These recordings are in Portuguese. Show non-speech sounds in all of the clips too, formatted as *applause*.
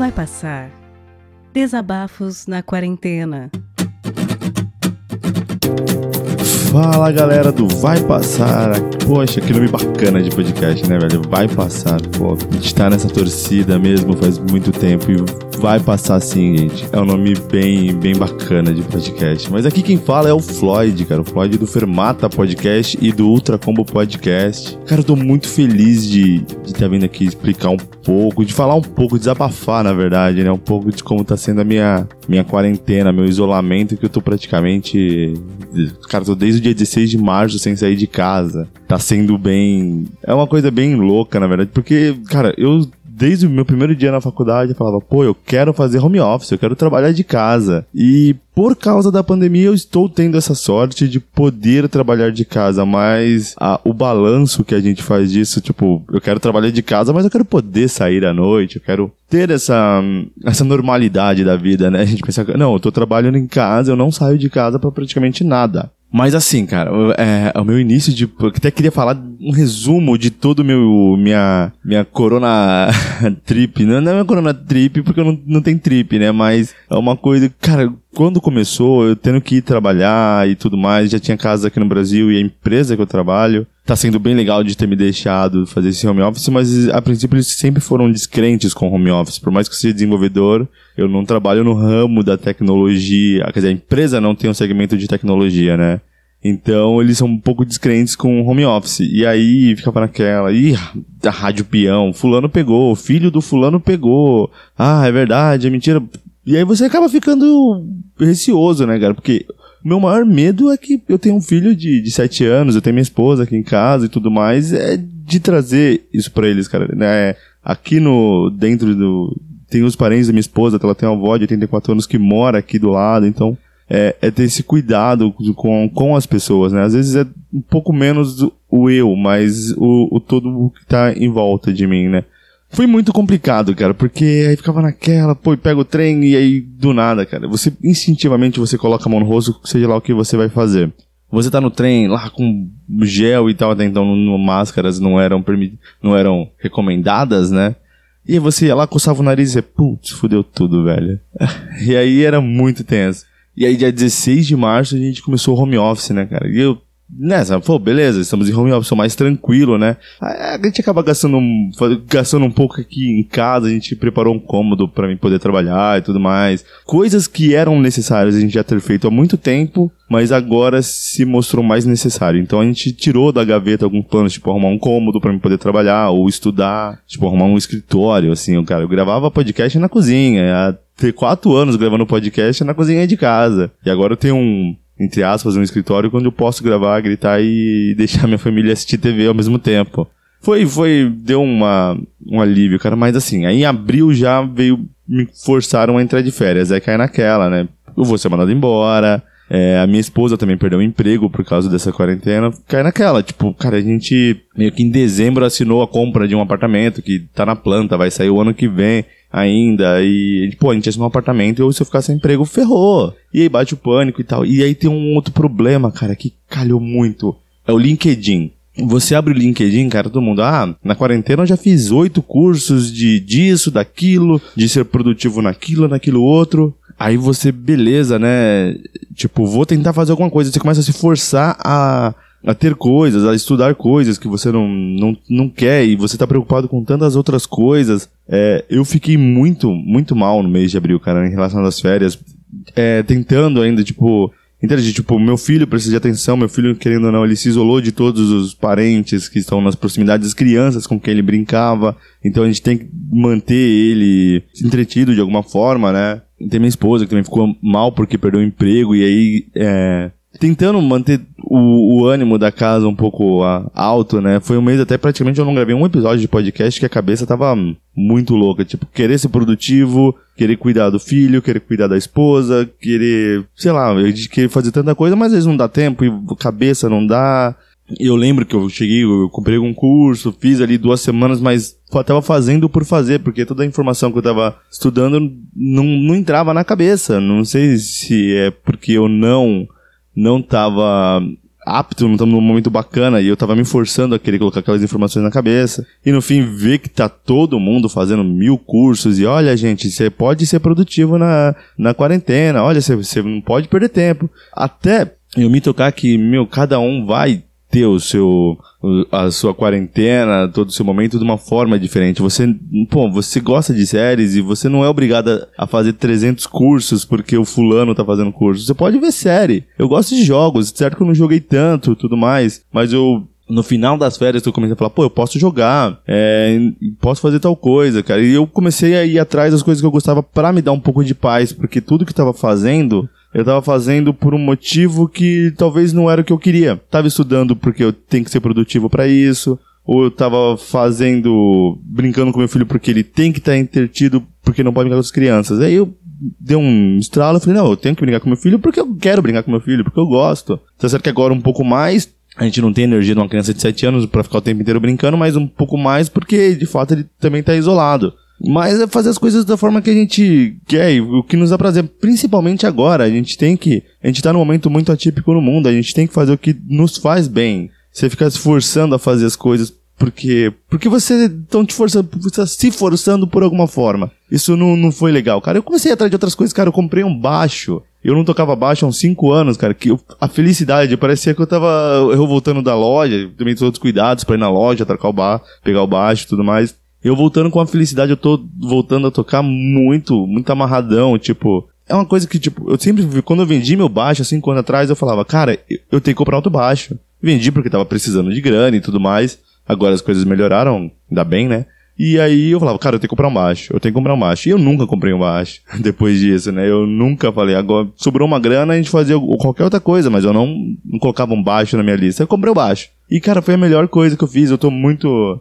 Vai passar. Desabafos na quarentena. Fala galera do Vai Passar. Poxa, que nome bacana de podcast, né, velho? Vai Passar. Pô, a gente tá nessa torcida mesmo faz muito tempo e vai passar sim, gente. É um nome bem, bem bacana de podcast. Mas aqui quem fala é o Floyd, cara. O Floyd do Fermata Podcast e do Ultra Combo Podcast. Cara, eu tô muito feliz de estar tá vindo aqui explicar um pouco, de falar um pouco, desabafar, na verdade, né? Um pouco de como tá sendo a minha, minha quarentena, meu isolamento, que eu tô praticamente. Cara, tô desde o dia 16 de março sem sair de casa. Tá sendo bem. É uma coisa bem louca, na verdade, porque, cara, eu desde o meu primeiro dia na faculdade, eu falava, pô, eu quero fazer home office, eu quero trabalhar de casa. E por causa da pandemia, eu estou tendo essa sorte de poder trabalhar de casa, mas a, o balanço que a gente faz disso, tipo, eu quero trabalhar de casa, mas eu quero poder sair à noite, eu quero ter essa, essa normalidade da vida, né? A gente pensa, não, eu tô trabalhando em casa, eu não saio de casa para praticamente nada. Mas assim, cara, é, o meu início de. Eu até queria falar um resumo de todo meu minha minha corona *laughs* trip. Não, não é minha corona trip porque eu não, não tenho trip, né? Mas é uma coisa. Cara, quando começou, eu tendo que ir trabalhar e tudo mais, já tinha casa aqui no Brasil e a empresa que eu trabalho tá sendo bem legal de ter me deixado fazer esse home office, mas a princípio eles sempre foram descrentes com home office. Por mais que eu seja desenvolvedor, eu não trabalho no ramo da tecnologia. Quer dizer, a empresa não tem um segmento de tecnologia, né? Então eles são um pouco descrentes com home office. E aí ficava naquela, ih, da rádio peão, fulano pegou, filho do fulano pegou. Ah, é verdade, é mentira. E aí você acaba ficando receoso, né, cara? Porque meu maior medo é que eu tenho um filho de, de 7 anos, eu tenho minha esposa aqui em casa e tudo mais, é de trazer isso para eles, cara. Né? Aqui no, dentro do, tem os parentes da minha esposa, ela tem uma avó de 84 anos que mora aqui do lado, então é, é, ter esse cuidado com, com as pessoas, né? Às vezes é um pouco menos o eu, mas o, o todo que tá em volta de mim, né? Foi muito complicado, cara, porque aí ficava naquela, pô, pega o trem e aí do nada, cara. Você instintivamente você coloca a mão no rosto, seja lá o que você vai fazer. Você tá no trem lá com gel e tal, até então no, máscaras não eram não eram recomendadas, né? E você ia lá, coçava o nariz e putz, fudeu tudo, velho. *laughs* e aí era muito tenso. E aí, dia 16 de março, a gente começou o home office, né, cara? E eu Nessa, pô, beleza, estamos em home office, mais tranquilo, né? A gente acaba gastando um, gastando um pouco aqui em casa, a gente preparou um cômodo para mim poder trabalhar e tudo mais. Coisas que eram necessárias a gente já ter feito há muito tempo, mas agora se mostrou mais necessário. Então a gente tirou da gaveta alguns planos, tipo, arrumar um cômodo para mim poder trabalhar, ou estudar, tipo, arrumar um escritório, assim, cara. Eu gravava podcast na cozinha, ter quatro anos gravando podcast na cozinha de casa. E agora eu tenho um, entre aspas, um escritório onde eu posso gravar, gritar e deixar minha família assistir TV ao mesmo tempo. Foi, foi, deu uma, um alívio, cara, mas assim, aí em abril já veio, me forçaram a entrar de férias, aí cai naquela, né? Eu vou ser mandado embora, é, a minha esposa também perdeu o emprego por causa dessa quarentena. Cai naquela, tipo, cara, a gente meio que em dezembro assinou a compra de um apartamento que tá na planta, vai sair o ano que vem ainda. E, pô, a gente assinou um apartamento e se eu ficar sem emprego, ferrou. E aí bate o pânico e tal. E aí tem um outro problema, cara, que calhou muito. É o LinkedIn. Você abre o LinkedIn, cara, todo mundo, ah, na quarentena eu já fiz oito cursos de disso, daquilo, de ser produtivo naquilo, naquilo outro. Aí você, beleza, né? Tipo, vou tentar fazer alguma coisa. Você começa a se forçar a a ter coisas, a estudar coisas que você não, não, não quer e você tá preocupado com tantas outras coisas. É, eu fiquei muito, muito mal no mês de abril, cara, em relação às férias. É, tentando ainda, tipo, interagir. Tipo, meu filho precisa de atenção, meu filho, querendo ou não, ele se isolou de todos os parentes que estão nas proximidades, as crianças com quem ele brincava. Então a gente tem que manter ele entretido de alguma forma, né? Tem minha esposa que também ficou mal porque perdeu o emprego e aí, é, tentando manter o, o, ânimo da casa um pouco a, alto, né? Foi um mês até praticamente eu não gravei um episódio de podcast que a cabeça tava muito louca. Tipo, querer ser produtivo, querer cuidar do filho, querer cuidar da esposa, querer, sei lá, querer fazer tanta coisa, mas às vezes não dá tempo e cabeça não dá. Eu lembro que eu cheguei, eu comprei um curso, fiz ali duas semanas, mas tava fazendo por fazer, porque toda a informação que eu tava estudando não, não entrava na cabeça. Não sei se é porque eu não não tava apto, não estamos num momento bacana, e eu tava me forçando a querer colocar aquelas informações na cabeça. E no fim, ver que tá todo mundo fazendo mil cursos, e olha, gente, você pode ser produtivo na, na quarentena, olha, você não pode perder tempo. Até eu me tocar que, meu, cada um vai ter o seu a sua quarentena, todo o seu momento de uma forma diferente. Você, pô, você gosta de séries e você não é obrigado a fazer 300 cursos porque o fulano tá fazendo curso. Você pode ver série. Eu gosto de jogos, certo que eu não joguei tanto, tudo mais, mas eu no final das férias eu comecei a falar, pô, eu posso jogar, é, posso fazer tal coisa, cara. E eu comecei a ir atrás das coisas que eu gostava para me dar um pouco de paz, porque tudo que eu tava fazendo eu tava fazendo por um motivo que talvez não era o que eu queria. Tava estudando porque eu tenho que ser produtivo para isso, ou eu tava fazendo, brincando com meu filho porque ele tem que estar tá entretido porque não pode brincar com as crianças. Aí eu dei um estralo e falei, não, eu tenho que brincar com meu filho porque eu quero brincar com meu filho, porque eu gosto. Tá certo que agora um pouco mais, a gente não tem energia de uma criança de 7 anos para ficar o tempo inteiro brincando, mas um pouco mais porque de fato ele também tá isolado. Mas é fazer as coisas da forma que a gente quer, o que nos dá prazer, principalmente agora. A gente tem que. A gente tá num momento muito atípico no mundo, a gente tem que fazer o que nos faz bem. Você ficar se forçando a fazer as coisas porque. Porque você estão te forçando, você tá se forçando por alguma forma. Isso não, não foi legal, cara. Eu comecei atrás de outras coisas, cara. Eu comprei um baixo. Eu não tocava baixo há uns 5 anos, cara. Que eu, a felicidade, parecia que eu tava eu voltando da loja, também todos os cuidados pra ir na loja, trocar o bar, pegar o baixo e tudo mais. Eu voltando com a felicidade, eu tô voltando a tocar muito, muito amarradão, tipo. É uma coisa que, tipo, eu sempre, quando eu vendi meu baixo, assim, quando atrás, eu falava, cara, eu tenho que comprar outro baixo. Vendi porque tava precisando de grana e tudo mais. Agora as coisas melhoraram, ainda bem, né? E aí eu falava, cara, eu tenho que comprar um baixo, eu tenho que comprar um baixo. E eu nunca comprei um baixo *laughs* depois disso, né? Eu nunca falei, agora sobrou uma grana, a gente fazia qualquer outra coisa, mas eu não, não colocava um baixo na minha lista. Eu comprei o um baixo. E, cara, foi a melhor coisa que eu fiz. Eu tô muito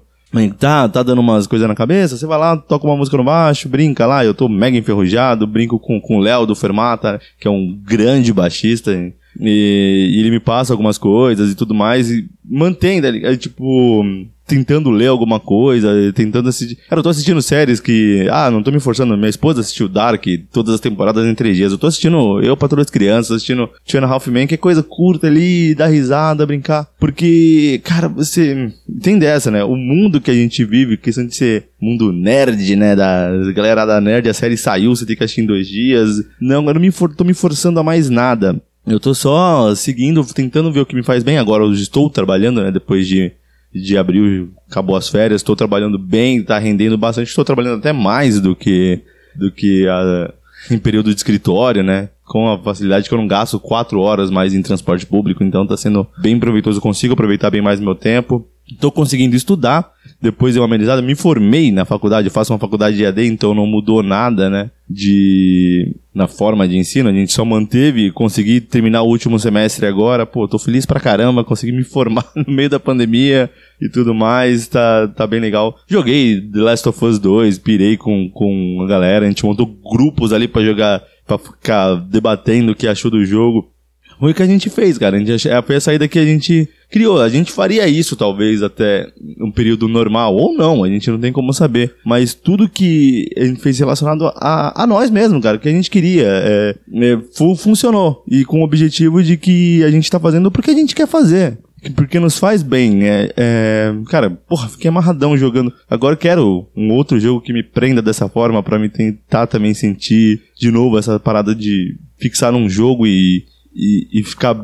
Tá, tá dando umas coisas na cabeça, você vai lá, toca uma música no baixo, brinca lá, eu tô mega enferrujado, brinco com, com o Léo do Fermata, que é um grande baixista, e, e ele me passa algumas coisas e tudo mais, e mantém, é, tipo, tentando ler alguma coisa, tentando assistir. Cara, eu tô assistindo séries que. Ah, não tô me forçando. Minha esposa assistiu Dark todas as temporadas em três dias. Eu tô assistindo Eu todas as Crianças, assistindo Two Half Men, que é coisa curta ali, dar risada, brincar. Porque, cara, você. Tem dessa, né? O mundo que a gente vive, questão de ser mundo nerd, né? Da galera da nerd, a série saiu, você tem que assistir em dois dias. Não, eu não me for, tô me forçando a mais nada. Eu tô só seguindo, tentando ver o que me faz bem. Agora eu estou trabalhando, né? Depois de de abril acabou as férias, estou trabalhando bem, está rendendo bastante, estou trabalhando até mais do que do que a, em período de escritório, né? Com a facilidade que eu não gasto quatro horas mais em transporte público, então está sendo bem proveitoso, consigo aproveitar bem mais meu tempo. Estou conseguindo estudar, depois de uma amenizada, me formei na faculdade, faço uma faculdade de AD, então não mudou nada, né? De na forma de ensino, a gente só manteve, consegui terminar o último semestre agora, pô, tô feliz pra caramba, consegui me *laughs* formar no meio da pandemia e tudo mais, tá, tá bem legal. Joguei The Last of Us 2, pirei com, com a galera, a gente montou grupos ali para jogar, para ficar debatendo o que achou do jogo. O que a gente fez, cara. A gente, foi a saída que a gente criou. A gente faria isso, talvez, até um período normal, ou não, a gente não tem como saber. Mas tudo que a gente fez relacionado a, a nós mesmo, cara, que a gente queria, é, é, funcionou. E com o objetivo de que a gente tá fazendo porque a gente quer fazer porque nos faz bem. É, é, cara, porra, fiquei amarradão jogando. Agora quero um outro jogo que me prenda dessa forma para me tentar também sentir de novo essa parada de fixar num jogo e e, e ficar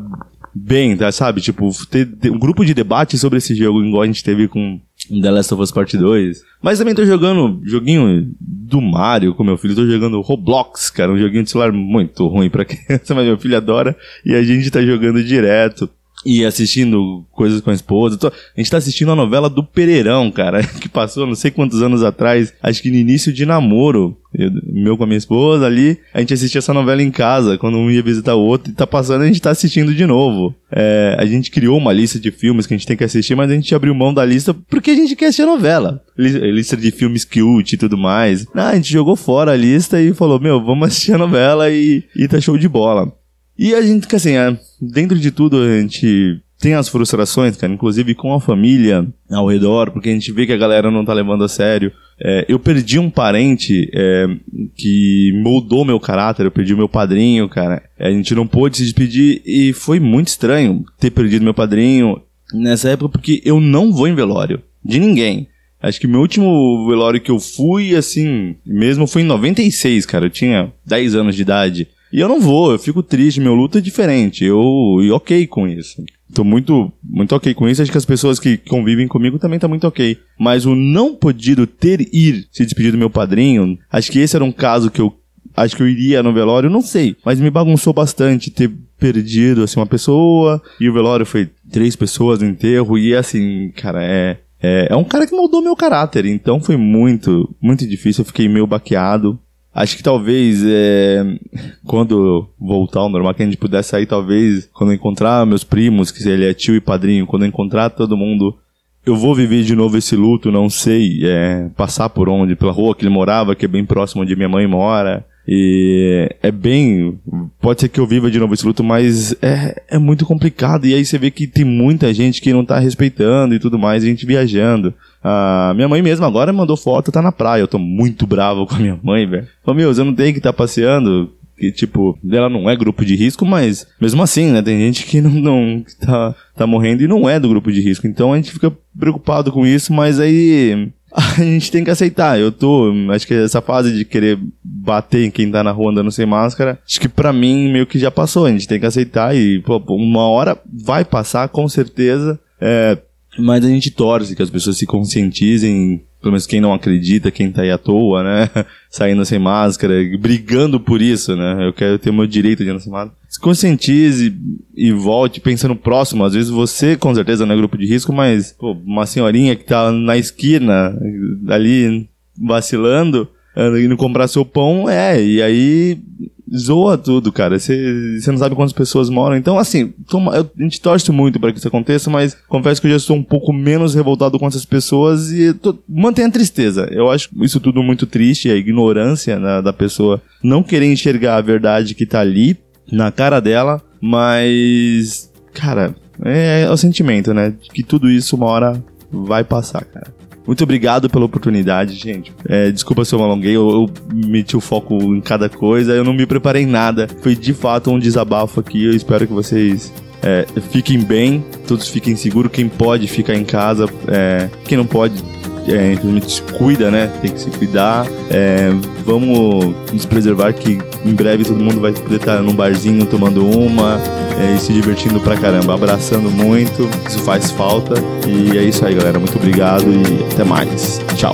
bem, tá, sabe? Tipo, ter, ter, um grupo de debate sobre esse jogo, igual a gente teve com The Last of Us Part 2. Mas também tô jogando joguinho do Mario com meu filho, tô jogando Roblox, cara, um joguinho de celular muito ruim pra *laughs* criança, mas meu filho adora e a gente tá jogando direto e assistindo coisas com a esposa. A gente tá assistindo a novela do Pereirão, cara, *laughs* que passou não sei quantos anos atrás, acho que no início de namoro. Eu, meu com a minha esposa ali, a gente assistia essa novela em casa, quando um ia visitar o outro, e tá passando, a gente tá assistindo de novo. É, a gente criou uma lista de filmes que a gente tem que assistir, mas a gente abriu mão da lista porque a gente quer assistir a novela. Lista de filmes cute e tudo mais. Ah, a gente jogou fora a lista e falou, meu, vamos assistir a novela e, e tá show de bola. E a gente, assim, é, dentro de tudo, a gente tem as frustrações, cara, inclusive com a família ao redor, porque a gente vê que a galera não tá levando a sério. É, eu perdi um parente é, que moldou meu caráter, eu perdi o meu padrinho, cara. A gente não pôde se despedir e foi muito estranho ter perdido meu padrinho nessa época porque eu não vou em velório de ninguém. Acho que meu último velório que eu fui, assim, mesmo foi em 96, cara. Eu tinha 10 anos de idade. E eu não vou, eu fico triste, meu luto é diferente. Eu, e ok com isso. Tô muito, muito ok com isso. Acho que as pessoas que convivem comigo também tá muito ok. Mas o não podido ter ir se despedir do meu padrinho, acho que esse era um caso que eu acho que eu iria no velório, não sei. Mas me bagunçou bastante ter perdido, assim, uma pessoa. E o velório foi três pessoas no enterro. E assim, cara, é. É, é um cara que moldou meu caráter, então foi muito, muito difícil. Eu fiquei meio baqueado. Acho que talvez é, *laughs* quando voltar ao normal, que a gente pudesse sair, talvez quando encontrar meus primos, que ele é tio e padrinho, quando encontrar todo mundo, eu vou viver de novo esse luto, não sei, é, passar por onde, pela rua que ele morava, que é bem próximo onde minha mãe mora. E é bem. Pode ser que eu viva de novo esse luto, mas é, é muito complicado. E aí você vê que tem muita gente que não tá respeitando e tudo mais, a gente viajando. A minha mãe mesmo agora mandou foto, tá na praia. Eu tô muito bravo com a minha mãe, velho. Falei, meu, eu não tenho que estar tá passeando. Que, tipo, ela não é grupo de risco, mas mesmo assim, né? Tem gente que *laughs* não, não tá, tá morrendo e não é do grupo de risco. Então a gente fica preocupado com isso, mas aí *laughs* a gente tem que aceitar. Eu tô, acho que essa fase de querer bater em quem tá na rua andando sem máscara, acho que para mim meio que já passou. A gente tem que aceitar e, pô, uma hora vai passar, com certeza. É, mas a gente torce que as pessoas se conscientizem pelo menos quem não acredita, quem tá aí à toa, né? *laughs* Saindo sem máscara, brigando por isso, né? Eu quero ter o meu direito de andar sem máscara. Se conscientize e volte pensando próximo. Às vezes você, com certeza, não é grupo de risco, mas, pô, uma senhorinha que tá na esquina, ali, vacilando, indo comprar seu pão, é, e aí zoa tudo, cara. Você não sabe quantas pessoas moram. Então, assim, toma, eu, a gente torce muito para que isso aconteça, mas confesso que eu já estou um pouco menos revoltado com essas pessoas e tô, mantém a tristeza. Eu acho isso tudo muito triste, a ignorância né, da pessoa não querer enxergar a verdade que tá ali, na cara dela, mas, cara, é, é o sentimento, né? Que tudo isso uma hora vai passar, cara. Muito obrigado pela oportunidade, gente. É, desculpa se eu me alonguei, eu, eu meti o foco em cada coisa, eu não me preparei em nada. Foi de fato um desabafo aqui, eu espero que vocês é, fiquem bem, todos fiquem seguros. Quem pode ficar em casa, é, quem não pode, é, infelizmente se cuida, né? Tem que se cuidar. É, vamos nos preservar que em breve todo mundo vai poder estar num barzinho tomando uma é, e se divertindo pra caramba, abraçando muito. Isso faz falta. E é isso aí, galera. Muito obrigado e até mais. Tchau.